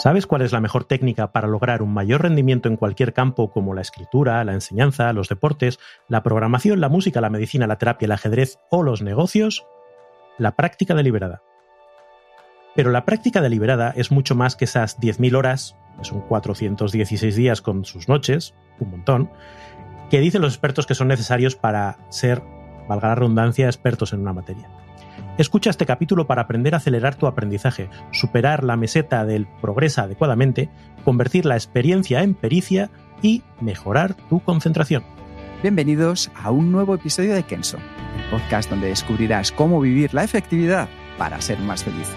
¿Sabes cuál es la mejor técnica para lograr un mayor rendimiento en cualquier campo como la escritura, la enseñanza, los deportes, la programación, la música, la medicina, la terapia, el ajedrez o los negocios? La práctica deliberada. Pero la práctica deliberada es mucho más que esas 10.000 horas, que son 416 días con sus noches, un montón, que dicen los expertos que son necesarios para ser, valga la redundancia, expertos en una materia. Escucha este capítulo para aprender a acelerar tu aprendizaje, superar la meseta del progresa adecuadamente, convertir la experiencia en pericia y mejorar tu concentración. Bienvenidos a un nuevo episodio de Kenso, el podcast donde descubrirás cómo vivir la efectividad para ser más feliz.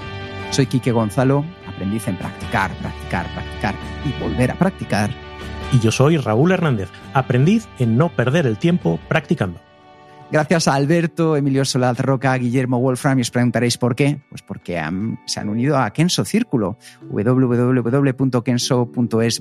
Soy Quique Gonzalo, aprendiz en practicar, practicar, practicar y volver a practicar. Y yo soy Raúl Hernández, aprendiz en no perder el tiempo practicando. Gracias a Alberto, Emilio Solaz Roca, Guillermo Wolfram, y os preguntaréis por qué. Pues porque se han unido a Kenso Círculo, www.kenso.es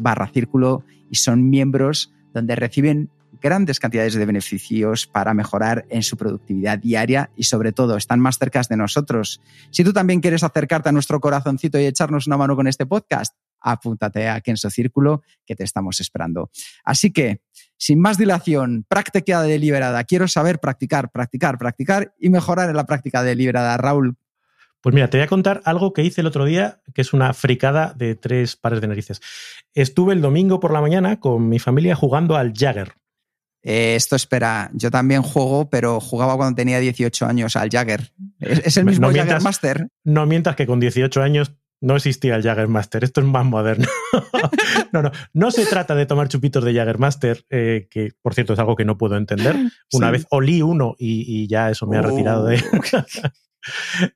barra círculo, y son miembros donde reciben grandes cantidades de beneficios para mejorar en su productividad diaria y sobre todo están más cerca de nosotros. Si tú también quieres acercarte a nuestro corazoncito y echarnos una mano con este podcast, apúntate a Kenso Círculo que te estamos esperando. Así que, sin más dilación, práctica deliberada. Quiero saber practicar, practicar, practicar y mejorar en la práctica deliberada. Raúl, Pues mira, te voy a contar algo que hice el otro día, que es una fricada de tres pares de narices. Estuve el domingo por la mañana con mi familia jugando al Jagger. eh, esto espera, yo también juego, pero jugaba cuando tenía 18 años al Jagger. ¿Es, es el mismo No Jagger. Master? No mientas que con 18 años no existía el Jaggermaster. Esto es más moderno. no, no. No se trata de tomar chupitos de Jaggermaster, eh, que por cierto es algo que no puedo entender. Una Sí. vez olí uno y, y ya eso me ha retirado de.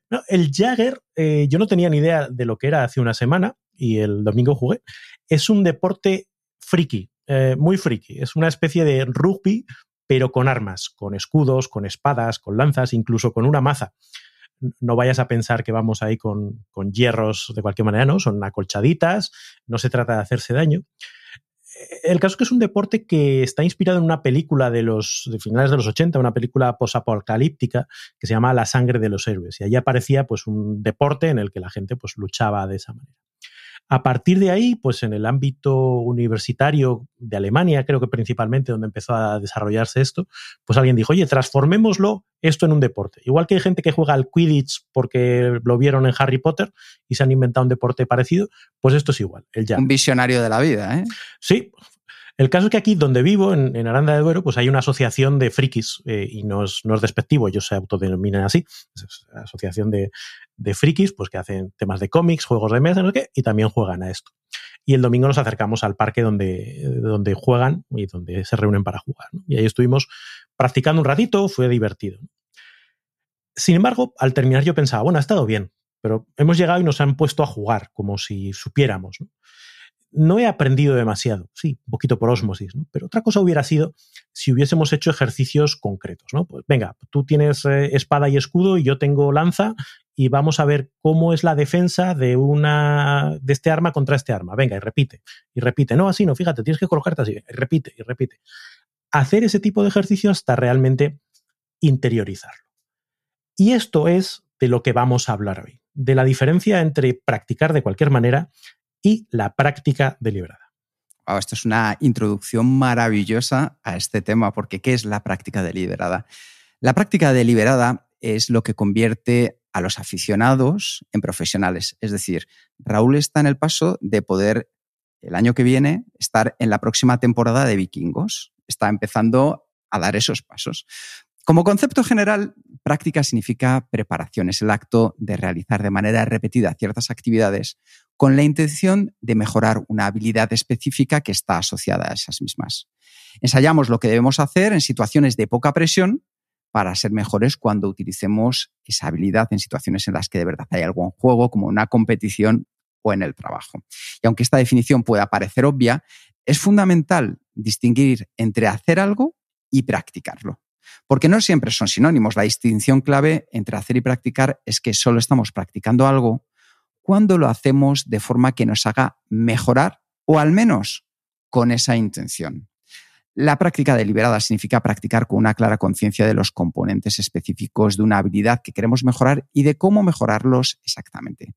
No, el Jagger, eh, yo no tenía ni idea de lo que era hace una semana y el domingo jugué. Es un deporte friki, eh, muy friki. Es una especie de rugby, pero con armas, con escudos, con espadas, con lanzas, incluso con una maza. No vayas a pensar que vamos ahí con, con hierros de cualquier manera, ¿no? Son acolchaditas, no se trata de hacerse daño. El caso es que es un deporte que está inspirado en una película de los finales de los 80, una película posapocalíptica que se llama La sangre de los héroes. Y allí aparecía pues un deporte en el que la gente pues luchaba de esa manera. A partir de ahí, pues en el ámbito universitario de Alemania, creo que principalmente donde empezó a desarrollarse esto, pues alguien dijo, oye, transformémoslo esto en un deporte. Igual que hay gente que juega al Quidditch porque lo vieron en Harry Potter y se han inventado un deporte parecido, pues esto es igual, el jazz. Un visionario de la vida, ¿eh? Sí. El caso es que aquí donde vivo, en, Aranda de Duero, pues hay una asociación de frikis, eh, y no es, despectivo, ellos se autodenominan así, es una asociación de, de frikis, pues que hacen temas de cómics, juegos de mesa, no sé qué, y también juegan a esto. Y el domingo nos acercamos al parque donde, donde juegan y donde se reúnen para jugar. ¿no? Y ahí estuvimos practicando un ratito, fue divertido. Sin embargo, al terminar yo pensaba, bueno, ha estado bien, pero hemos llegado y nos han puesto a jugar, como si supiéramos. ¿no? No he aprendido demasiado, sí, un poquito por osmosis, ¿no? Pero otra cosa hubiera sido si hubiésemos hecho ejercicios concretos, ¿no? Pues venga, tú tienes eh, espada y escudo y yo tengo lanza y vamos a ver cómo es la defensa de una de este arma contra este arma. Venga, y repite, y repite. No, así no, fíjate, tienes que colocarte así, y repite, y repite. Hacer ese tipo de ejercicio hasta realmente interiorizarlo. Y esto es de lo que vamos a hablar hoy, de la diferencia entre practicar de cualquier manera y la práctica deliberada. Wow, esto es una introducción maravillosa a este tema, porque ¿qué es la práctica deliberada? La práctica deliberada es lo que convierte a los aficionados en profesionales. Es decir, Raúl está en el paso de poder, el año que viene, estar en la próxima temporada de Vikingos. Está empezando a dar esos pasos. Como concepto general, práctica significa preparación, es el acto de realizar de manera repetida ciertas actividades con la intención de mejorar una habilidad específica que está asociada a esas mismas. Ensayamos lo que debemos hacer en situaciones de poca presión para ser mejores cuando utilicemos esa habilidad en situaciones en las que de verdad hay algo en juego, como una competición o en el trabajo. Y aunque esta definición pueda parecer obvia, es fundamental distinguir entre hacer algo y practicarlo. Porque no siempre son sinónimos. La distinción clave entre hacer y practicar es que solo estamos practicando algo cuando lo hacemos de forma que nos haga mejorar o al menos con esa intención. La práctica deliberada significa practicar con una clara conciencia de los componentes específicos de una habilidad que queremos mejorar y de cómo mejorarlos exactamente.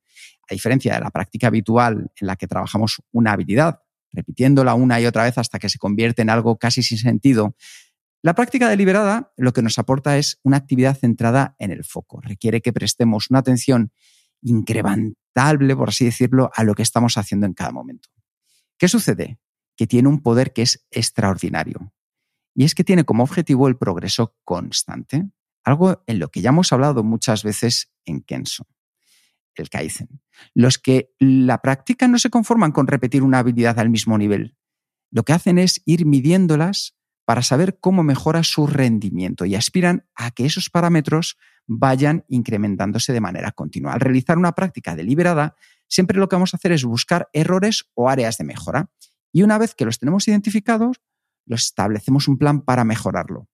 A diferencia de la práctica habitual en la que trabajamos una habilidad, repitiéndola una y otra vez hasta que se convierte en algo casi sin sentido, la práctica deliberada lo que nos aporta es una actividad centrada en el foco. Requiere que prestemos una atención incrementable, por así decirlo, a lo que estamos haciendo en cada momento. ¿Qué sucede? Que tiene un poder que es extraordinario. Y es que tiene como objetivo el progreso constante, algo en lo que ya hemos hablado muchas veces en Kenso, el Kaizen. Los que la practican no se conforman con repetir una habilidad al mismo nivel. Lo que hacen es ir midiéndolas para saber cómo mejora su rendimiento y aspiran a que esos parámetros vayan incrementándose de manera continua. Al realizar una práctica deliberada, siempre lo que vamos a hacer es buscar errores o áreas de mejora. Y una vez que los tenemos identificados, los establecemos un plan para mejorarlo.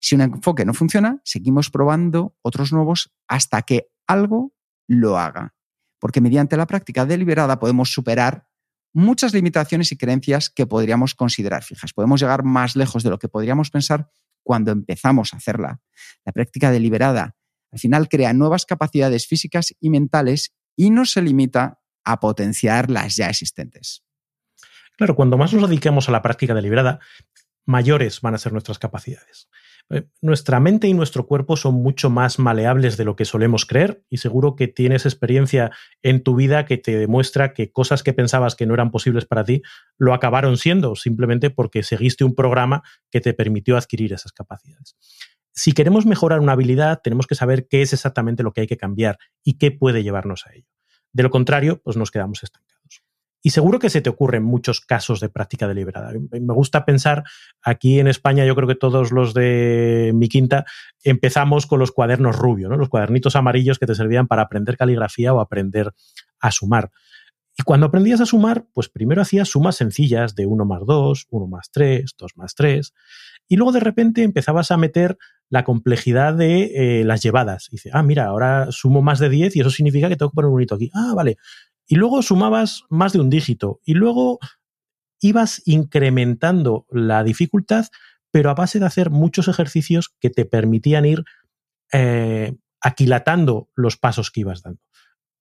Si un enfoque no funciona, seguimos probando otros nuevos hasta que algo lo haga. Porque mediante la práctica deliberada podemos superar muchas limitaciones y creencias que podríamos considerar fijas. Podemos llegar más lejos de lo que podríamos pensar cuando empezamos a hacerla. La práctica deliberada al final crea nuevas capacidades físicas y mentales y no se limita a potenciar las ya existentes. Claro, cuando más nos dediquemos a la práctica deliberada, mayores van a ser nuestras capacidades. Eh, nuestra mente y nuestro cuerpo son mucho más maleables de lo que solemos creer y seguro que tienes experiencia en tu vida que te demuestra que cosas que pensabas que no eran posibles para ti lo acabaron siendo simplemente porque seguiste un programa que te permitió adquirir esas capacidades. Si queremos mejorar una habilidad, tenemos que saber qué es exactamente lo que hay que cambiar y qué puede llevarnos a ello. De lo contrario, pues nos quedamos estancados. Y seguro que se te ocurren muchos casos de práctica deliberada. Me gusta pensar, aquí en España yo creo que todos los de mi quinta empezamos con los cuadernos rubios, ¿no? los cuadernitos amarillos que te servían para aprender caligrafía o aprender a sumar. Y cuando aprendías a sumar, pues primero hacías sumas sencillas de 1 más 2, 1 más 3, 2 más 3, y luego de repente empezabas a meter la complejidad de eh, las llevadas. Dice, ah, mira, ahora sumo más de 10 y eso significa que tengo que poner un hito aquí. Ah, vale y luego sumabas más de un dígito y luego ibas incrementando la dificultad, pero a base de hacer muchos ejercicios que te permitían ir eh, aquilatando los pasos que ibas dando.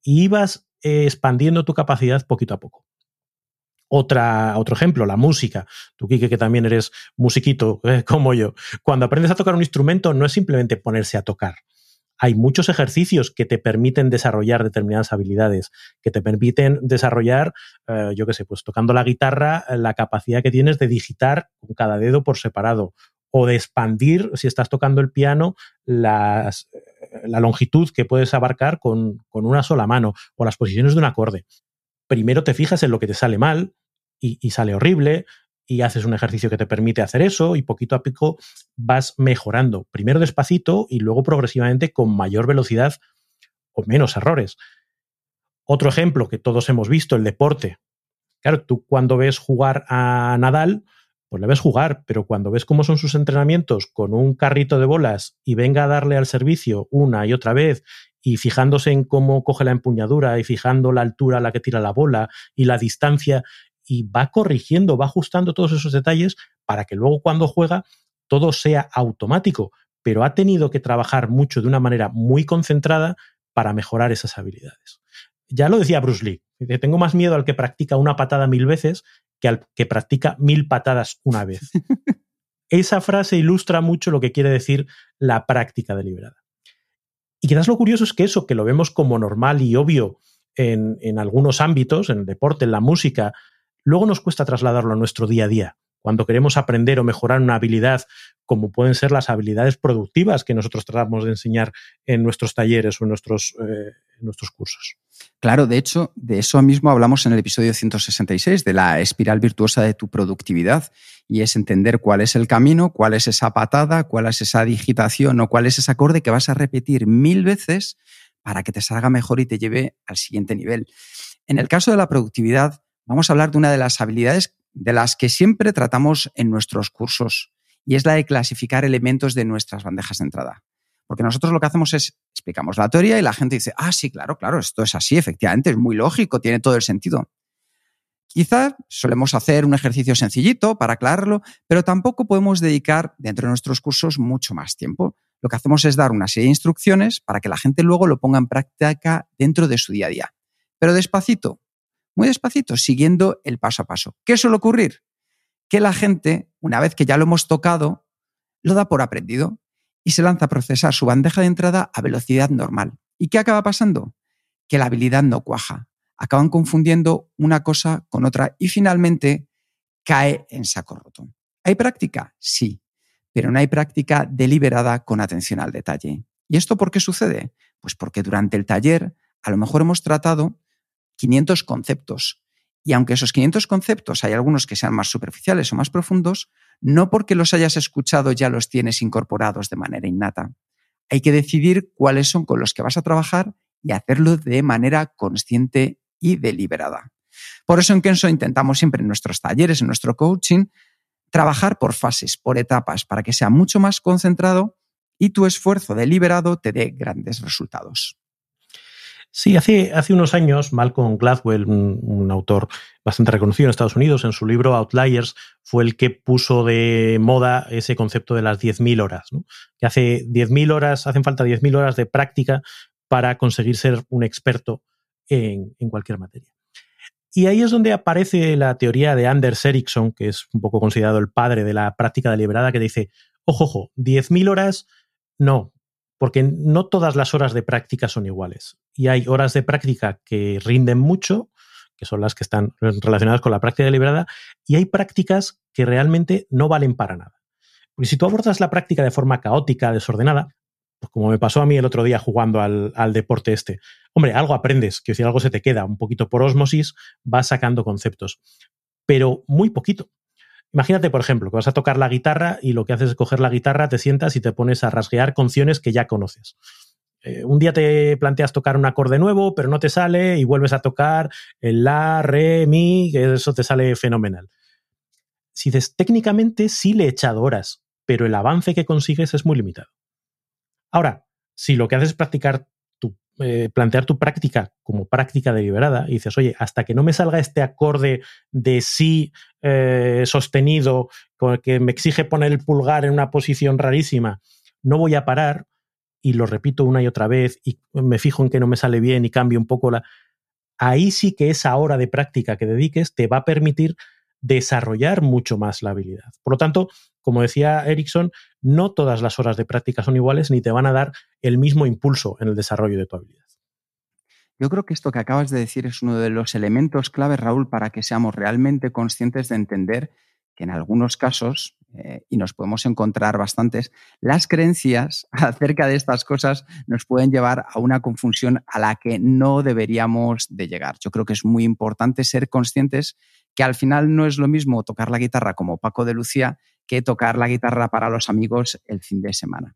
Y ibas eh, expandiendo tu capacidad poquito a poco. Otro ejemplo, la música. Tú, Kike, que también eres musiquito eh, como yo. Cuando aprendes a tocar un instrumento, no es simplemente ponerse a tocar hay muchos ejercicios que te permiten desarrollar determinadas habilidades, que te permiten desarrollar, eh, yo qué sé, pues tocando la guitarra, la capacidad que tienes de digitar con cada dedo por separado o de expandir, si estás tocando el piano, la longitud que puedes abarcar con, una sola mano o las posiciones de un acorde. Primero te fijas en lo que te sale mal y sale horrible, y haces un ejercicio que te permite hacer eso y poquito a poco vas mejorando, primero despacito y luego progresivamente con mayor velocidad o menos errores. Otro ejemplo que todos hemos visto, el deporte. Claro, tú cuando ves jugar a Nadal, pues le ves jugar, pero cuando ves cómo son sus entrenamientos con un carrito de bolas y venga a darle al servicio una y otra vez y fijándose en cómo coge la empuñadura y fijando la altura a la que tira la bola y la distancia y va corrigiendo, va ajustando todos esos detalles para que luego cuando juega todo sea automático, pero ha tenido que trabajar mucho de una manera muy concentrada para mejorar esas habilidades. Ya lo decía Bruce Lee, tengo más miedo al que practica una patada mil veces que al que practica mil patadas una vez. Esa frase ilustra mucho lo que quiere decir la práctica deliberada. Y quizás lo curioso es que eso, que lo vemos como normal y obvio en, en algunos ámbitos, en el deporte, en la música, luego nos cuesta trasladarlo a nuestro día a día. cuando queremos aprender o mejorar una habilidad, como pueden ser las habilidades productivas que nosotros tratamos de enseñar en nuestros talleres o en nuestros, eh, nuestros cursos. Claro, de hecho, de eso mismo hablamos en el episodio 166, de la espiral virtuosa de tu productividad, y es entender cuál es el camino, cuál es esa patada, cuál es esa digitación o cuál es ese acorde que vas a repetir mil veces para que te salga mejor y te lleve al siguiente nivel. En el caso de la productividad, vamos a hablar de una de las habilidades de las que siempre tratamos en nuestros cursos, y es la de clasificar elementos de nuestras bandejas de entrada. Porque nosotros lo que hacemos es explicamos la teoría y la gente dice, ah, sí, claro, claro, esto es así, efectivamente, es muy lógico, tiene todo el sentido. Quizá solemos hacer un ejercicio sencillito para aclararlo, pero tampoco podemos dedicar dentro de nuestros cursos mucho más tiempo. Lo que hacemos es dar una serie de instrucciones para que la gente luego lo ponga en práctica dentro de su día a día. Pero despacito, muy despacito, siguiendo el paso a paso. ¿Qué suele ocurrir? Que la gente, una vez que ya lo hemos tocado, lo da por aprendido y se lanza a procesar su bandeja de entrada a velocidad normal. ¿Y qué acaba pasando? Que la habilidad no cuaja. Acaban confundiendo una cosa con otra y finalmente cae en saco roto. ¿Hay práctica? Sí, pero no hay práctica deliberada con atención al detalle. ¿Y esto por qué sucede? Pues porque durante el taller a lo mejor hemos tratado 500 conceptos. Y aunque esos 500 conceptos hay algunos que sean más superficiales o más profundos, no porque los hayas escuchado ya los tienes incorporados de manera innata. Hay que decidir cuáles son con los que vas a trabajar y hacerlo de manera consciente y deliberada. Por eso en Kenso intentamos siempre en nuestros talleres, en nuestro coaching, trabajar por fases, por etapas, para que sea mucho más concentrado y tu esfuerzo deliberado te dé grandes resultados. Sí, hace, unos años Malcolm Gladwell, un, autor bastante reconocido en Estados Unidos, en su libro Outliers, fue el que puso de moda ese concepto de las 10.000 horas. Que hace 10.000 horas, hacen falta 10.000 horas de práctica para conseguir ser un experto en, en, cualquier materia. Y ahí es donde aparece la teoría de Anders Ericsson, que es un poco considerado el padre de la práctica deliberada, que dice, ojo, ojo, 10.000 horas, no, porque no todas las horas de práctica son iguales. Y hay horas de práctica que rinden mucho, que son las que están relacionadas con la práctica deliberada, y hay prácticas que realmente no valen para nada. Porque si tú abordas la práctica de forma caótica, desordenada, pues como me pasó a mí el otro día jugando al, al deporte este, hombre, algo aprendes, que si algo se te queda un poquito por osmosis, vas sacando conceptos, pero muy poquito. Imagínate, por ejemplo, que vas a tocar la guitarra y lo que haces es coger la guitarra, te sientas y te pones a rasguear canciones que ya conoces. Eh, un día te planteas tocar un acorde nuevo, pero no te sale y vuelves a tocar el la, re, mi, que eso te sale fenomenal. Si dices, técnicamente sí le he echado horas, pero el avance que consigues es muy limitado. Ahora, si lo que haces es practicar eh, plantear tu práctica como práctica deliberada y dices, oye, hasta que no me salga este acorde de sí eh, sostenido con el que me exige poner el pulgar en una posición rarísima, no voy a parar y lo repito una y otra vez y me fijo en que no me sale bien y cambio un poco la... Ahí sí que esa hora de práctica que dediques te va a permitir desarrollar mucho más la habilidad. Por lo tanto, como decía Erickson, no todas las horas de práctica son iguales ni te van a dar el mismo impulso en el desarrollo de tu habilidad. Yo creo que esto que acabas de decir es uno de los elementos clave, Raúl, para que seamos realmente conscientes de entender que en algunos casos, eh, y nos podemos encontrar bastantes, las creencias acerca de estas cosas nos pueden llevar a una confusión a la que no deberíamos de llegar. Yo creo que es muy importante ser conscientes que al final no es lo mismo tocar la guitarra como Paco de Lucía que tocar la guitarra para los amigos el fin de semana.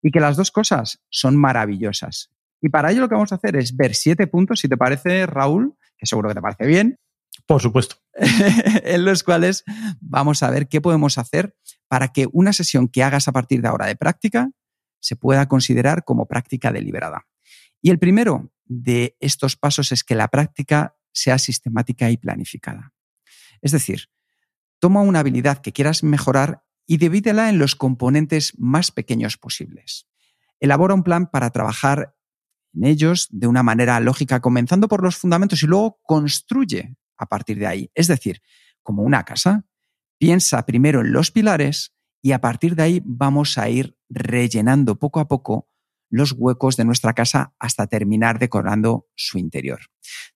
Y que las dos cosas son maravillosas. Y para ello lo que vamos a hacer es ver siete puntos, si te parece, Raúl, que seguro que te parece bien. Por supuesto. en los cuales vamos a ver qué podemos hacer para que una sesión que hagas a partir de ahora de práctica se pueda considerar como práctica deliberada. Y el primero de estos pasos es que la práctica sea sistemática y planificada. Es decir, toma una habilidad que quieras mejorar y divídela en los componentes más pequeños posibles. Elabora un plan para trabajar en ellos de una manera lógica, comenzando por los fundamentos y luego construye a partir de ahí. Es decir, como una casa, piensa primero en los pilares y a partir de ahí vamos a ir rellenando poco a poco los huecos de nuestra casa hasta terminar decorando su interior.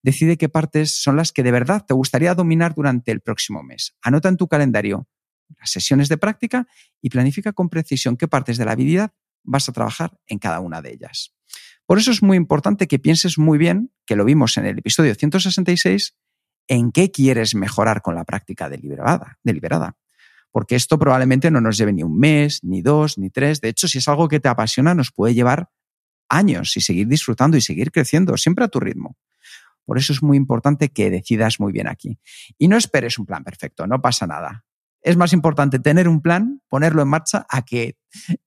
Decide qué partes son las que de verdad te gustaría dominar durante el próximo mes. Anota en tu calendario las sesiones de práctica y planifica con precisión qué partes de la habilidad vas a trabajar en cada una de ellas. Por eso es muy importante que pienses muy bien, que lo vimos en el episodio 166, en qué quieres mejorar con la práctica deliberada. deliberada. Porque esto probablemente no nos lleve ni un mes, ni dos, ni tres. De hecho, si es algo que te apasiona, nos puede llevar años y seguir disfrutando y seguir creciendo, siempre a tu ritmo. Por eso es muy importante que decidas muy bien aquí. Y no esperes un plan perfecto, no pasa nada. Es más importante tener un plan, ponerlo en marcha, a que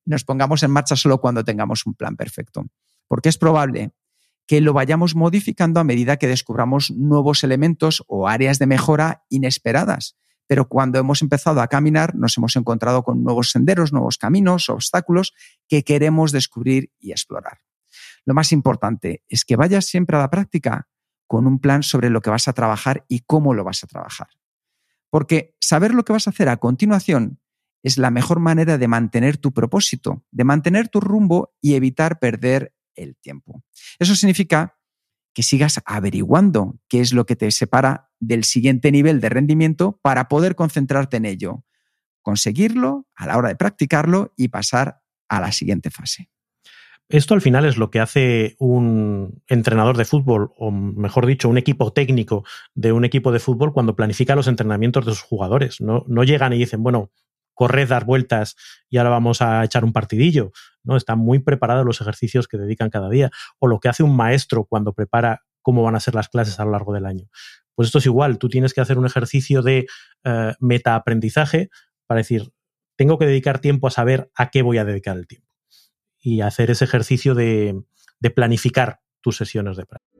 nos pongamos en marcha solo cuando tengamos un plan perfecto. Porque es probable que lo vayamos modificando a medida que descubramos nuevos elementos o áreas de mejora inesperadas. Pero cuando hemos empezado a caminar, nos hemos encontrado con nuevos senderos, nuevos caminos, obstáculos que queremos descubrir y explorar. Lo más importante es que vayas siempre a la práctica con un plan sobre lo que vas a trabajar y cómo lo vas a trabajar. Porque saber lo que vas a hacer a continuación es la mejor manera de mantener tu propósito, de mantener tu rumbo y evitar perder el tiempo. Eso significa que sigas averiguando qué es lo que te separa del siguiente nivel de rendimiento para poder concentrarte en ello, conseguirlo a la hora de practicarlo y pasar a la siguiente fase. Esto al final es lo que hace un entrenador de fútbol, o mejor dicho, un equipo técnico de un equipo de fútbol cuando planifica los entrenamientos de sus jugadores. No, no llegan y dicen, bueno, corred, dar vueltas y ahora vamos a echar un partidillo. ¿no? Están muy preparados los ejercicios que dedican cada día. O lo que hace un maestro cuando prepara cómo van a ser las clases a lo largo del año. Pues esto es igual, tú tienes que hacer un ejercicio de uh, metaaprendizaje para decir, tengo que dedicar tiempo a saber a qué voy a dedicar el tiempo. y hacer ese ejercicio de, planificar tus sesiones de práctica.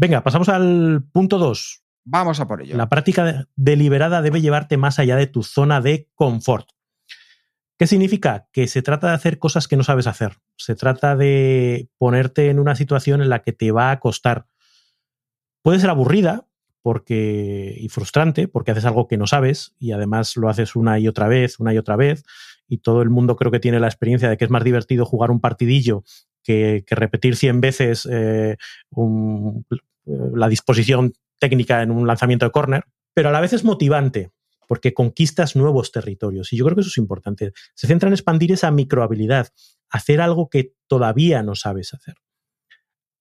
Venga, pasamos al punto 2. Vamos a por ello. La práctica deliberada debe llevarte más allá de tu zona de confort. ¿Qué significa? Que se trata de hacer cosas que no sabes hacer. Se trata de ponerte en una situación en la que te va a costar. Puede ser aburrida porque, y frustrante porque haces algo que no sabes y además lo haces una y otra vez, una y otra vez. Y todo el mundo creo que tiene la experiencia de que es más divertido jugar un partidillo que, que repetir 100 veces eh, un, la disposición técnica en un lanzamiento de córner, pero a la vez es motivante porque conquistas nuevos territorios. Y yo creo que eso es importante. Se centra en expandir esa microhabilidad, hacer algo que todavía no sabes hacer.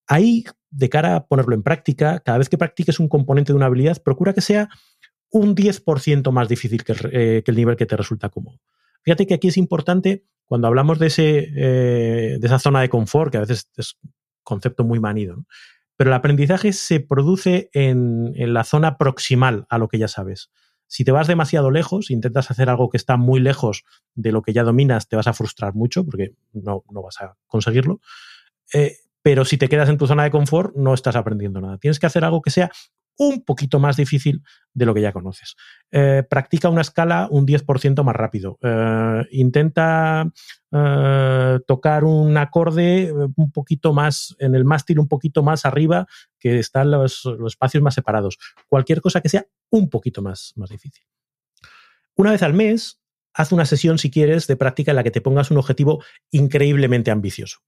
Ahí, de cara a ponerlo en práctica, cada vez que practiques un componente de una habilidad, procura que sea un 10% más difícil que el, eh, que el, nivel que te resulta cómodo. Fíjate que aquí es importante, cuando hablamos de, ese, eh, de esa zona de confort, que a veces es concepto muy manido, ¿no? Pero el aprendizaje se produce en, la zona proximal a lo que ya sabes. Si te vas demasiado lejos, intentas hacer algo que está muy lejos de lo que ya dominas, te vas a frustrar mucho porque no, no vas a conseguirlo. Eh, pero si te quedas en tu zona de confort, no estás aprendiendo nada. Tienes que hacer algo que sea un poquito más difícil de lo que ya conoces. Eh, practica una escala un 10% más rápido. Eh, intenta eh, tocar un acorde un poquito más, en el mástil un poquito más arriba, que están los, los, espacios más separados. Cualquier cosa que sea un poquito más, más difícil. Una vez al mes, haz una sesión, si quieres, de práctica en la que te pongas un objetivo increíblemente ambicioso.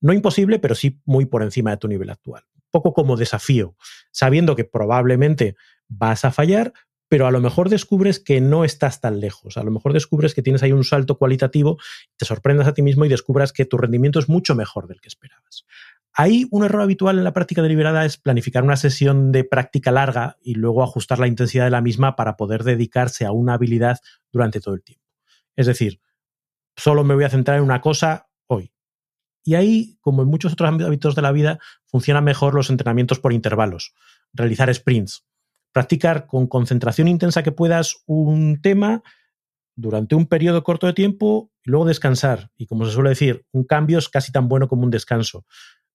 No imposible, pero sí muy por encima de tu nivel actual poco como desafío, sabiendo que probablemente vas a fallar, pero a lo mejor descubres que no estás tan lejos. A lo mejor descubres que tienes ahí un salto cualitativo, te sorprendas a ti mismo y descubras que tu rendimiento es mucho mejor del que esperabas. Ahí un error habitual en la práctica deliberada es planificar una sesión de práctica larga y luego ajustar la intensidad de la misma para poder dedicarse a una habilidad durante todo el tiempo. Es decir, solo me voy a centrar en una cosa. Y ahí, como en muchos otros ámbitos de la vida, funcionan mejor los entrenamientos por intervalos, realizar sprints, practicar con concentración intensa que puedas un tema durante un periodo corto de tiempo y luego descansar. Y como se suele decir, un cambio es casi tan bueno como un descanso.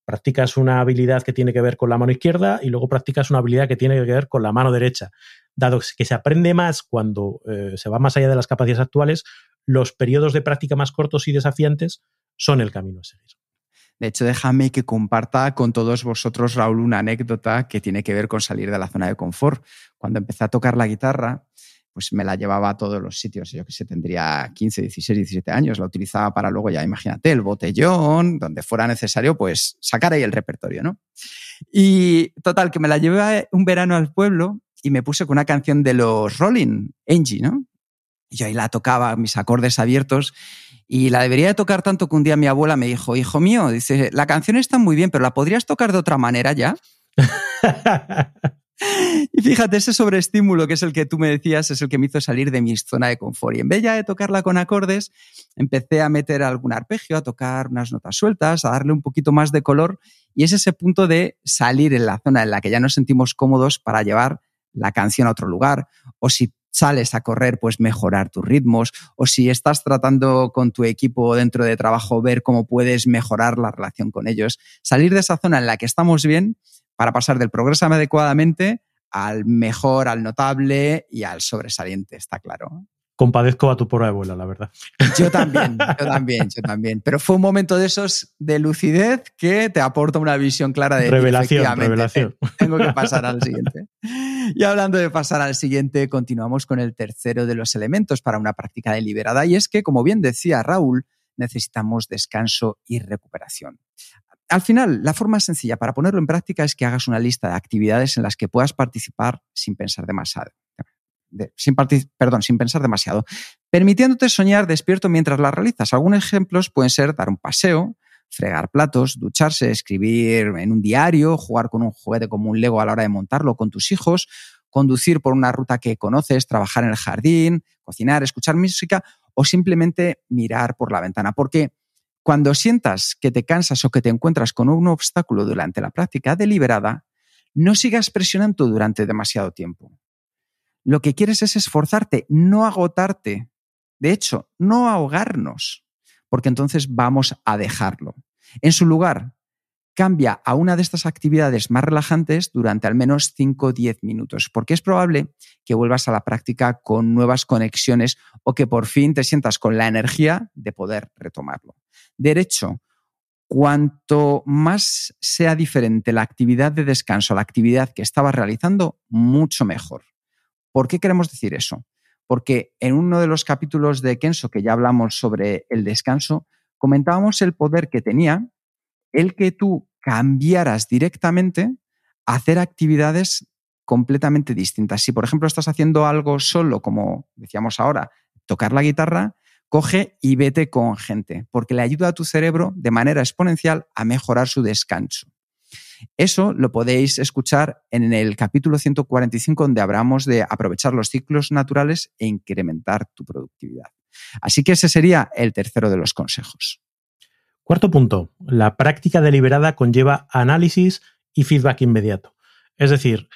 Practicas una habilidad que tiene que ver con la mano izquierda y luego practicas una habilidad que tiene que ver con la mano derecha. Dado que se aprende más cuando eh, se va más allá de las capacidades actuales, los periodos de práctica más cortos y desafiantes son el camino a seguir. De hecho, déjame que comparta con todos vosotros, Raúl, una anécdota que tiene que ver con salir de la zona de confort. Cuando empecé a tocar la guitarra, pues me la llevaba a todos los sitios. Yo que sé, tendría 15, 16, 17 años. La utilizaba para luego ya, imagínate, el botellón, donde fuera necesario, pues sacar ahí el repertorio, ¿no? Y total, que me la llevé un verano al pueblo y me puse con una canción de los Rolling, Angie, ¿no? Y yo ahí la tocaba, mis acordes abiertos, y la debería de tocar tanto que un día mi abuela me dijo, hijo mío, dice, la canción está muy bien, pero ¿la podrías tocar de otra manera ya? y fíjate, ese sobreestímulo que es el que tú me decías, es el que me hizo salir de mi zona de confort. Y en vez ya de tocarla con acordes, empecé a meter algún arpegio, a tocar unas notas sueltas, a darle un poquito más de color. Y es ese punto de salir en la zona en la que ya nos sentimos cómodos para llevar la canción a otro lugar. O si sales a correr, pues mejorar tus ritmos, o si estás tratando con tu equipo dentro de trabajo, ver cómo puedes mejorar la relación con ellos. Salir de esa zona en la que estamos bien para pasar del progreso adecuadamente al mejor, al notable y al sobresaliente, está claro compadezco a tu pobre abuela, la verdad. Yo también, yo también, yo también. Pero fue un momento de esos de lucidez que te aporta una visión clara de revelación, revelación. Tengo que pasar al siguiente. Y hablando de pasar al siguiente, continuamos con el tercero de los elementos para una práctica deliberada y es que, como bien decía Raúl, necesitamos descanso y recuperación. Al final, la forma sencilla para ponerlo en práctica es que hagas una lista de actividades en las que puedas participar sin pensar demasiado sin, perdón, sin pensar demasiado, permitiéndote soñar despierto mientras la realizas. Algunos ejemplos pueden ser dar un paseo, fregar platos, ducharse, escribir en un diario, jugar con un juguete como un Lego a la hora de montarlo con tus hijos, conducir por una ruta que conoces, trabajar en el jardín, cocinar, escuchar música o simplemente mirar por la ventana. Porque cuando sientas que te cansas o que te encuentras con un obstáculo durante la práctica deliberada, no sigas presionando durante demasiado tiempo lo que quieres es esforzarte, no agotarte. De hecho, no ahogarnos, porque entonces vamos a dejarlo. En su lugar, cambia a una de estas actividades más relajantes durante al menos 5 o 10 minutos, porque es probable que vuelvas a la práctica con nuevas conexiones o que por fin te sientas con la energía de poder retomarlo. Derecho, cuanto más sea diferente la actividad de descanso a la actividad que estabas realizando, mucho mejor. ¿Por qué queremos decir eso? Porque en uno de los capítulos de Kenso, que ya hablamos sobre el descanso, comentábamos el poder que tenía el que tú cambiaras directamente a hacer actividades completamente distintas. Si, por ejemplo, estás haciendo algo solo, como decíamos ahora, tocar la guitarra, coge y vete con gente, porque le ayuda a tu cerebro de manera exponencial a mejorar su descanso. Eso lo podéis escuchar en el capítulo 145 donde hablamos de aprovechar los ciclos naturales e incrementar tu productividad. Así que ese sería el tercero de los consejos. Cuarto punto, la práctica deliberada conlleva análisis y feedback inmediato. Es decir,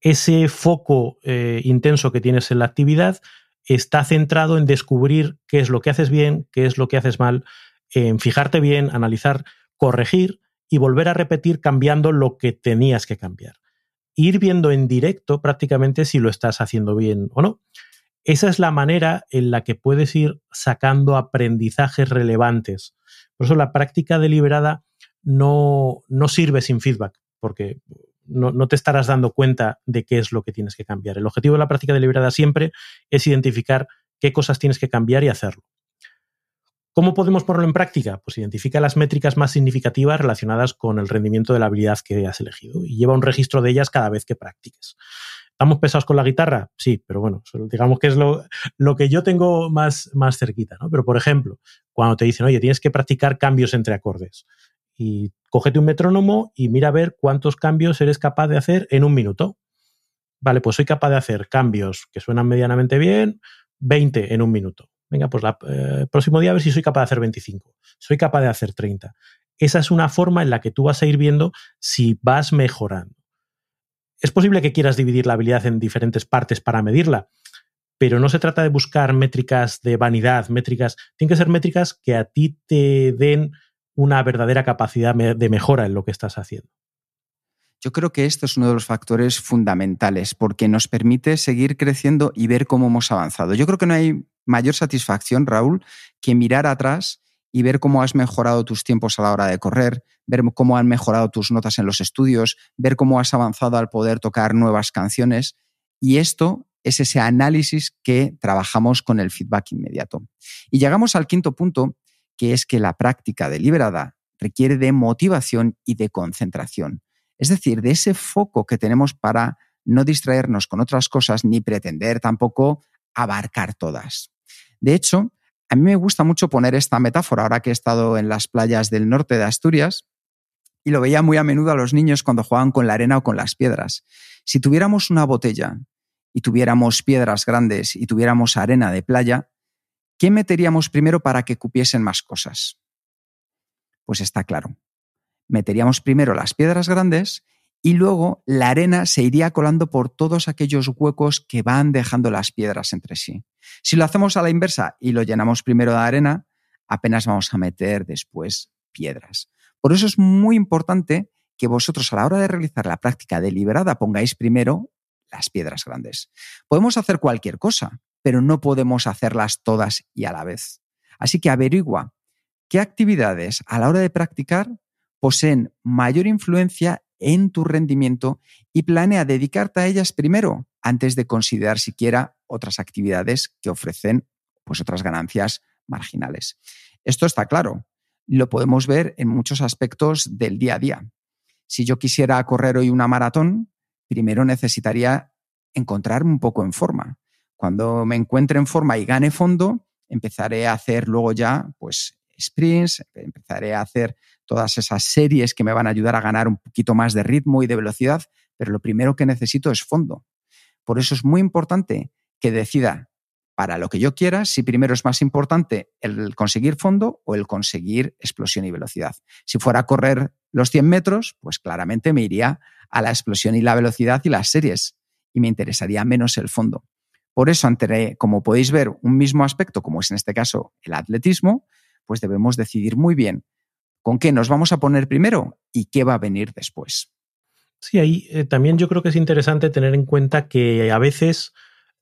ese foco eh, intenso que tienes en la actividad está centrado en descubrir qué es lo que haces bien, qué es lo que haces mal, en fijarte bien, analizar, corregir y volver a repetir cambiando lo que tenías que cambiar. Ir viendo en directo prácticamente si lo estás haciendo bien o no. Esa es la manera en la que puedes ir sacando aprendizajes relevantes. Por eso la práctica deliberada no, no sirve sin feedback, porque no, no, te estarás dando cuenta de qué es lo que tienes que cambiar. El objetivo de la práctica deliberada siempre es identificar qué cosas tienes que cambiar y hacerlo. ¿Cómo podemos ponerlo en práctica? Pues identifica las métricas más significativas relacionadas con el rendimiento de la habilidad que has elegido y lleva un registro de ellas cada vez que practiques. ¿Estamos pesados con la guitarra? Sí, pero bueno, digamos que es lo, que yo tengo más, más cerquita, ¿no? Pero, por ejemplo, cuando te dicen, oye, tienes que practicar cambios entre acordes y cógete un metrónomo y mira a ver cuántos cambios eres capaz de hacer en un minuto. Vale, pues soy capaz de hacer cambios que suenan medianamente bien, 20 en un minuto. Venga, pues el eh, próximo día a ver si soy capaz de hacer 25. Soy capaz de hacer 30. Esa es una forma en la que tú vas a ir viendo si vas mejorando. Es posible que quieras dividir la habilidad en diferentes partes para medirla, pero no se trata de buscar métricas de vanidad, métricas, tienen que ser métricas que a ti te den una verdadera capacidad de mejora en lo que estás haciendo. Yo creo que esto es uno de los factores fundamentales porque nos permite seguir creciendo y ver cómo hemos avanzado. Yo creo que no hay mayor satisfacción, Raúl, que mirar atrás y ver cómo has mejorado tus tiempos a la hora de correr, ver cómo han mejorado tus notas en los estudios, ver cómo has avanzado al poder tocar nuevas canciones. Y esto es ese análisis que trabajamos con el feedback inmediato. Y llegamos al quinto punto, que es que la práctica deliberada requiere de motivación y de concentración. Es decir, de ese foco que tenemos para no distraernos con otras cosas ni pretender tampoco abarcar todas. De hecho, a mí me gusta mucho poner esta metáfora ahora que he estado en las playas del norte de Asturias y lo veía muy a menudo a los niños cuando jugaban con la arena o con las piedras. Si tuviéramos una botella y tuviéramos piedras grandes y tuviéramos arena de playa, ¿qué meteríamos primero para que cupiesen más cosas? Pues está claro. Meteríamos primero las piedras grandes y luego la arena se iría colando por todos aquellos huecos que van dejando las piedras entre sí. Si lo hacemos a la inversa y lo llenamos primero de arena, apenas vamos a meter después piedras. Por eso es muy importante que vosotros a la hora de realizar la práctica deliberada pongáis primero las piedras grandes. Podemos hacer cualquier cosa, pero no podemos hacerlas todas y a la vez. Así que averigua qué actividades a la hora de practicar poseen mayor influencia en tu rendimiento y planea dedicarte a ellas primero antes de considerar siquiera otras actividades que ofrecen pues otras ganancias marginales. Esto está claro, lo podemos ver en muchos aspectos del día a día. Si yo quisiera correr hoy una maratón, primero necesitaría encontrarme un poco en forma. Cuando me encuentre en forma y gane fondo, empezaré a hacer luego ya pues sprints, empezaré a hacer todas esas series que me van a ayudar a ganar un poquito más de ritmo y de velocidad, pero lo primero que necesito es fondo. Por eso es muy importante que decida para lo que yo quiera si primero es más importante el conseguir fondo o el conseguir explosión y velocidad. Si fuera a correr los 100 metros, pues claramente me iría a la explosión y la velocidad y las series y me interesaría menos el fondo. Por eso, como podéis ver, un mismo aspecto, como es en este caso el atletismo, pues debemos decidir muy bien con qué nos vamos a poner primero y qué va a venir después. Sí, ahí eh, también yo creo que es interesante tener en cuenta que a veces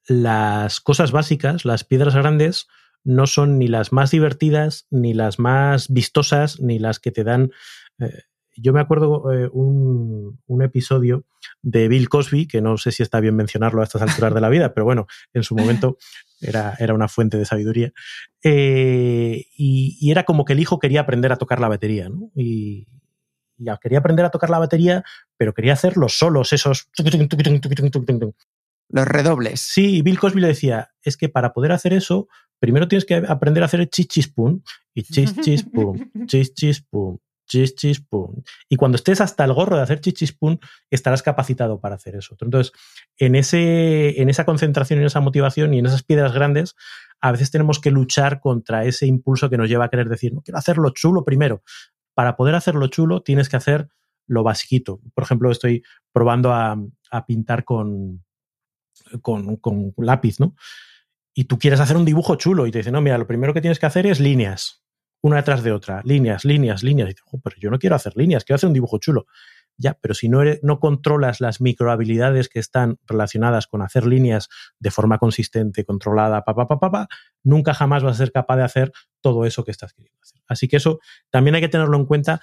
las cosas básicas, las piedras grandes, no son ni las más divertidas, ni las más vistosas, ni las que te dan... Eh, yo me acuerdo eh, un, un, episodio de Bill Cosby, que no sé si está bien mencionarlo a estas alturas de la vida, pero bueno, en su momento era, era una fuente de sabiduría. Eh, y, era como que el hijo quería aprender a tocar la batería, ¿no? Y, quería aprender a tocar la batería, pero quería hacer los solos, esos. Los redobles. Sí, y Bill Cosby le decía: es que para poder hacer eso, primero tienes que aprender a hacer el chis pum, y chis chis pum, chis chis pum, chis Y cuando estés hasta el gorro de hacer chis estarás capacitado para hacer eso. Entonces, en, ese, en esa concentración, en esa motivación y en esas piedras grandes, a veces tenemos que luchar contra ese impulso que nos lleva a querer decir, no quiero hacerlo chulo primero. Para poder hacerlo chulo, tienes que hacer lo basiquito. Por ejemplo, estoy probando a, pintar con, con, con lápiz, ¿no? Y tú quieres hacer un dibujo chulo y te dicen, no, mira, lo primero que tienes que hacer es líneas una detrás de otra, líneas, líneas, líneas. Y dices, pero yo no quiero hacer líneas, quiero hacer un dibujo chulo. Ya, pero si no, eres, no controlas las microhabilidades que están relacionadas con hacer líneas de forma consistente, controlada, pa, pa, nunca jamás vas a ser capaz de hacer todo eso que estás queriendo hacer. Así que eso también hay que tenerlo en cuenta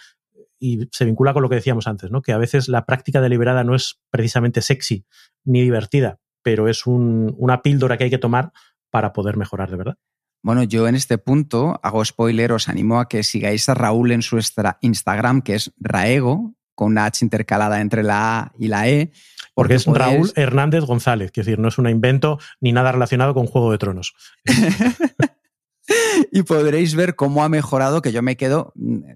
y se vincula con lo que decíamos antes, ¿no? Que a veces la práctica deliberada no es precisamente sexy ni divertida, pero es un, una píldora que hay que tomar para poder mejorar de verdad. Bueno, yo en este punto hago spoiler, os animo a que sigáis a Raúl en su Instagram, que es Raego, con una H intercalada entre la A y la E. Porque, es Raúl Hernández González, que decir, no es un invento ni nada relacionado con Juego de Tronos. y podréis ver cómo ha mejorado, que yo me quedo mm,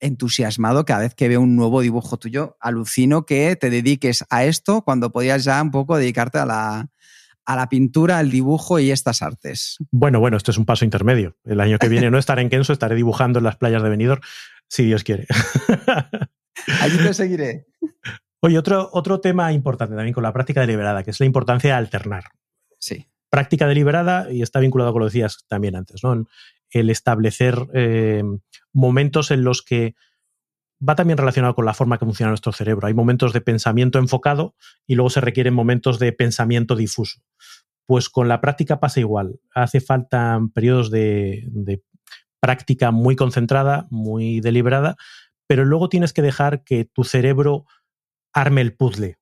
entusiasmado cada vez que veo un nuevo dibujo tuyo. Alucino que te dediques a esto cuando podías ya un poco dedicarte a la, a la pintura, al dibujo y estas artes. Bueno, bueno, esto es un paso intermedio. El año que viene no estaré en Kenso, estaré dibujando en las playas de Benidorm, si Dios quiere. Allí te seguiré. Oye, otro, otro tema importante también con la práctica deliberada, que es la importancia de alternar. Sí. Práctica deliberada, y está vinculado con lo que decías también antes, ¿no? El establecer eh, momentos en los que va también relacionado con la forma que funciona nuestro cerebro. Hay momentos de pensamiento enfocado y luego se requieren momentos de pensamiento difuso. Pues con la práctica pasa igual. Hace falta periodos de, práctica muy concentrada, muy deliberada, pero luego tienes que dejar que tu cerebro arme el puzzle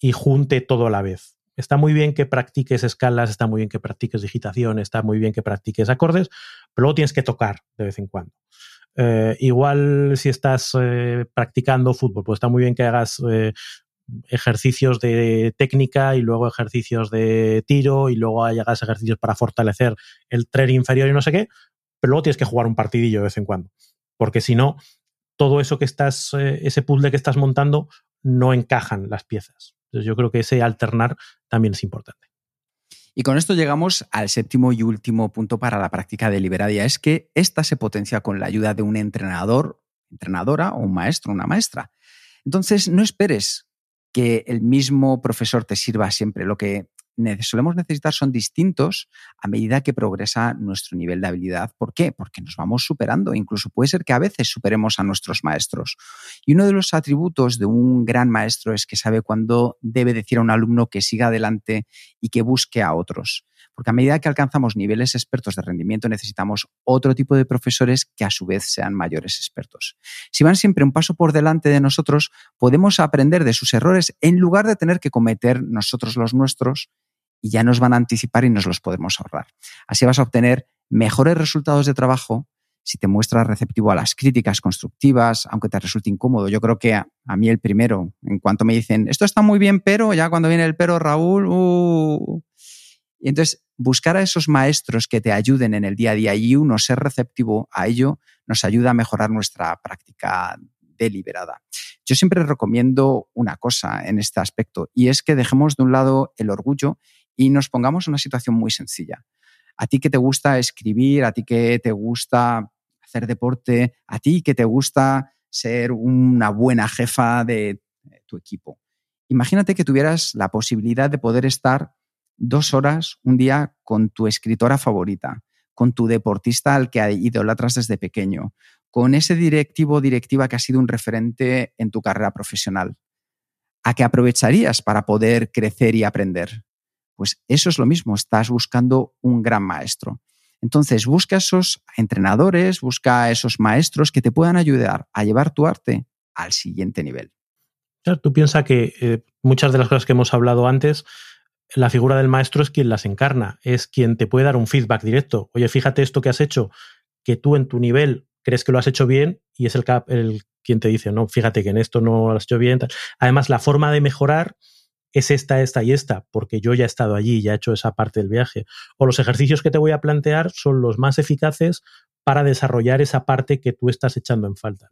y junte todo a la vez. Está muy bien que practiques escalas, está muy bien que practiques digitación, está muy bien que practiques acordes, pero luego tienes que tocar de vez en cuando. Eh, igual si estás eh, practicando fútbol, pues está muy bien que hagas eh, ejercicios de técnica y luego ejercicios de tiro y luego hagas ejercicios para fortalecer el tren inferior y no sé qué, pero luego tienes que jugar un partidillo de vez en cuando, porque si no, todo eso que estás, ese puzzle que estás montando, no encajan las piezas. Entonces yo creo que ese alternar también es importante. Y con esto llegamos al séptimo y último punto para la práctica deliberada, es que esta se potencia con la ayuda de un entrenador, entrenadora o un maestro, una maestra. Entonces, no esperes que el mismo profesor te sirva siempre. Lo que solemos necesitar son distintos a medida que progresa nuestro nivel de habilidad. ¿Por qué? Porque nos vamos superando. Incluso puede ser que a veces superemos a nuestros maestros. Y uno de los atributos de un gran maestro es que sabe cuándo debe decir a un alumno que siga adelante y que busque a otros. Porque a medida que alcanzamos niveles expertos de rendimiento necesitamos otro tipo de profesores que a su vez sean mayores expertos. Si van siempre un paso por delante de nosotros, podemos aprender de sus errores en lugar de tener que cometer nosotros los nuestros y ya nos van a anticipar y nos los podemos ahorrar. Así vas a obtener mejores resultados de trabajo si te muestras receptivo a las críticas constructivas, aunque te resulte incómodo. Yo creo que a, mí el primero, en cuanto me dicen, esto está muy bien, pero ya cuando viene el pero, Raúl, uh". y entonces buscar a esos maestros que te ayuden en el día a día y uno ser receptivo a ello nos ayuda a mejorar nuestra práctica deliberada. Yo siempre recomiendo una cosa en este aspecto y es que dejemos de un lado el orgullo y nos pongamos en una situación muy sencilla. A ti que te gusta escribir, a ti que te gusta hacer deporte, a ti que te gusta ser una buena jefa de tu equipo. Imagínate que tuvieras la posibilidad de poder estar dos horas un día con tu escritora favorita, con tu deportista al que idolatras desde pequeño, con ese directivo o directiva que ha sido un referente en tu carrera profesional. ¿A qué aprovecharías para poder crecer y aprender? Pues eso es lo mismo, estás buscando un gran maestro. Entonces, busca esos entrenadores, busca esos maestros que te puedan ayudar a llevar tu arte al siguiente nivel. tú piensas que eh, muchas de las cosas que hemos hablado antes, la figura del maestro es quien las encarna, es quien te puede dar un feedback directo. Oye, fíjate esto que has hecho, que tú en tu nivel crees que lo has hecho bien y es el, el quien te dice, no, fíjate que en esto no lo has hecho bien. Además, la forma de mejorar es esta, esta y esta, porque yo ya he estado allí, ya he hecho esa parte del viaje. O los ejercicios que te voy a plantear son los más eficaces para desarrollar esa parte que tú estás echando en falta.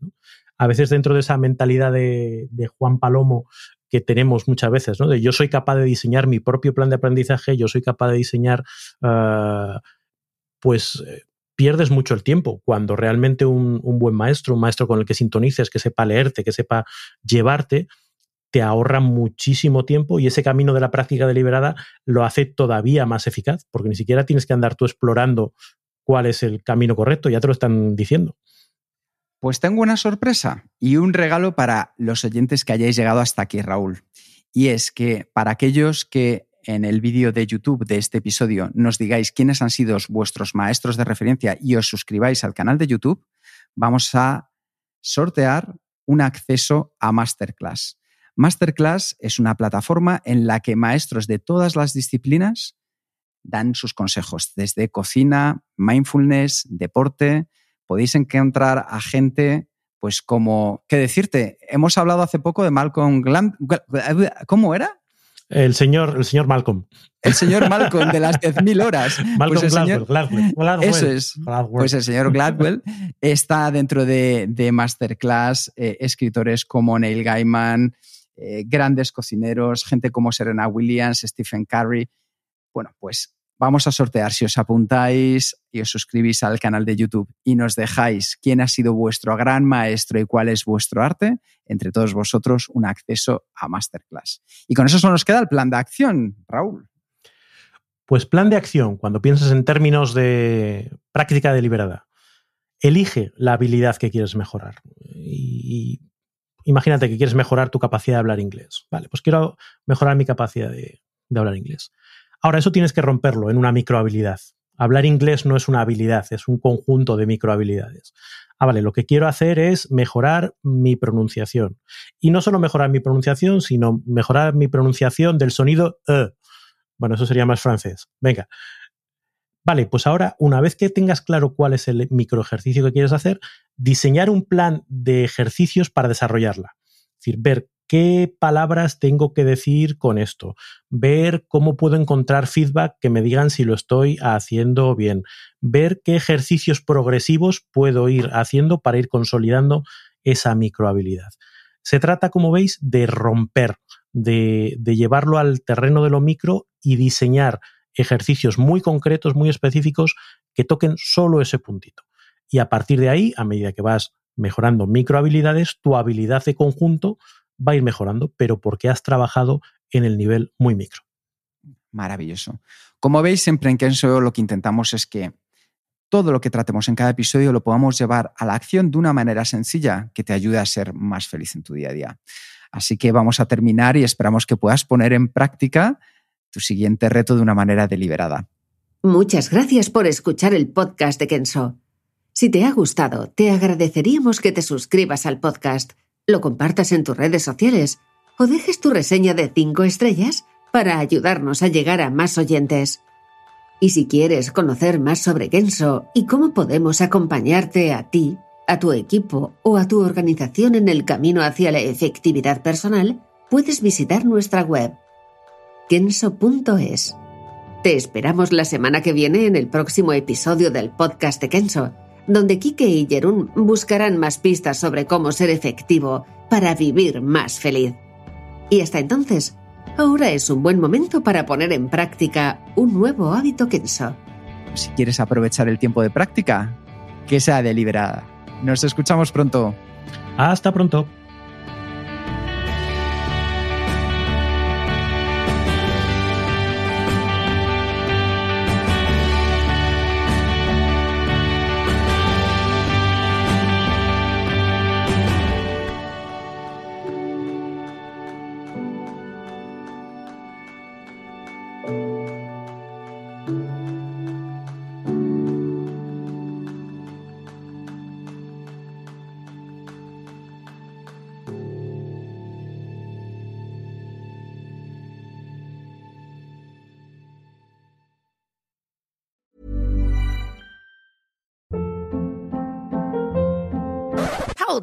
A veces dentro de esa mentalidad de, Juan Palomo que tenemos muchas veces, ¿no? De yo soy capaz de diseñar mi propio plan de aprendizaje, yo soy capaz de diseñar, ah, pues eh, pierdes mucho el tiempo cuando realmente un, un, buen maestro, un maestro con el que sintonices, que sepa leerte, que sepa llevarte, te ahorra muchísimo tiempo y ese camino de la práctica deliberada lo hace todavía más eficaz, porque ni siquiera tienes que andar tú explorando cuál es el camino correcto, ya te lo están diciendo. Pues tengo una sorpresa y un regalo para los oyentes que hayáis llegado hasta aquí, Raúl. Y es que para aquellos que en el vídeo de YouTube de este episodio nos digáis quiénes han sido vuestros maestros de referencia y os suscribáis al canal de YouTube, vamos a sortear un acceso a Masterclass. Masterclass es una plataforma en la que maestros de todas las disciplinas dan sus consejos, desde cocina, mindfulness, deporte. Podéis encontrar a gente pues como, ¿qué decirte? Hemos hablado hace poco de Malcolm Gladwell. ¿Cómo era? El señor, el señor Malcolm. El señor Malcolm de las 10.000 horas. Malcolm Pues el Gladwell, señor- Gladwell, Gladwell, Eso es. Pues el señor Gladwell está dentro de, de Masterclass, eh, escritores como Neil Gaiman, eh, grandes cocineros, gente como Serena Williams, Stephen Curry. Bueno, pues vamos a sortear si os apuntáis y os suscribís al canal de YouTube y nos dejáis quién ha sido vuestro gran maestro y cuál es vuestro arte, entre todos vosotros un acceso a Masterclass. Y con eso solo nos queda el plan de acción, Raúl. Pues plan de acción, cuando piensas en términos de práctica deliberada, elige la habilidad que quieres mejorar. Y imagínate que quieres mejorar tu capacidad de hablar inglés. Vale, pues quiero mejorar mi capacidad de, hablar inglés. Ahora, eso tienes que romperlo en una microhabilidad. Hablar inglés no es una habilidad, es un conjunto de microhabilidades. Ah, vale, lo que quiero hacer es mejorar mi pronunciación. Y no solo mejorar mi pronunciación, sino mejorar mi pronunciación del sonido E. Bueno, eso sería más francés. Venga. Vale, pues ahora, una vez que tengas claro cuál es el microejercicio que quieres hacer, diseñar un plan de ejercicios para desarrollarla. Es decir, ver qué palabras tengo que decir con esto, ver cómo puedo encontrar feedback que me digan si lo estoy haciendo bien, ver qué ejercicios progresivos puedo ir haciendo para ir consolidando esa microhabilidad. Se trata, como veis, de romper, de, de llevarlo al terreno de lo micro y diseñar ejercicios muy concretos, muy específicos, que toquen solo ese puntito. Y a partir de ahí, a medida que vas mejorando microhabilidades, tu habilidad de conjunto va a ir mejorando, pero porque has trabajado en el nivel muy micro. Maravilloso. Como veis, siempre en Kenso lo que intentamos es que todo lo que tratemos en cada episodio lo podamos llevar a la acción de una manera sencilla que te ayude a ser más feliz en tu día a día. Así que vamos a terminar y esperamos que puedas poner en práctica tu siguiente reto de una manera deliberada. Muchas gracias por escuchar el podcast de Kenso. Si te ha gustado, te agradeceríamos que te suscribas al podcast, lo compartas en tus redes sociales o dejes tu reseña de 5 estrellas para ayudarnos a llegar a más oyentes. Y si quieres conocer más sobre Kenso y cómo podemos acompañarte a ti, a tu equipo o a tu organización en el camino hacia la efectividad personal, puedes visitar nuestra web kenso.es. Te esperamos la semana que viene en el próximo episodio del podcast de Kenso, donde Kike y Jerún buscarán más pistas sobre cómo ser efectivo para vivir más feliz. Y hasta entonces, ahora es un buen momento para poner en práctica un nuevo hábito Kenso. Si quieres aprovechar el tiempo de práctica, que sea deliberada. Nos escuchamos pronto. Hasta pronto.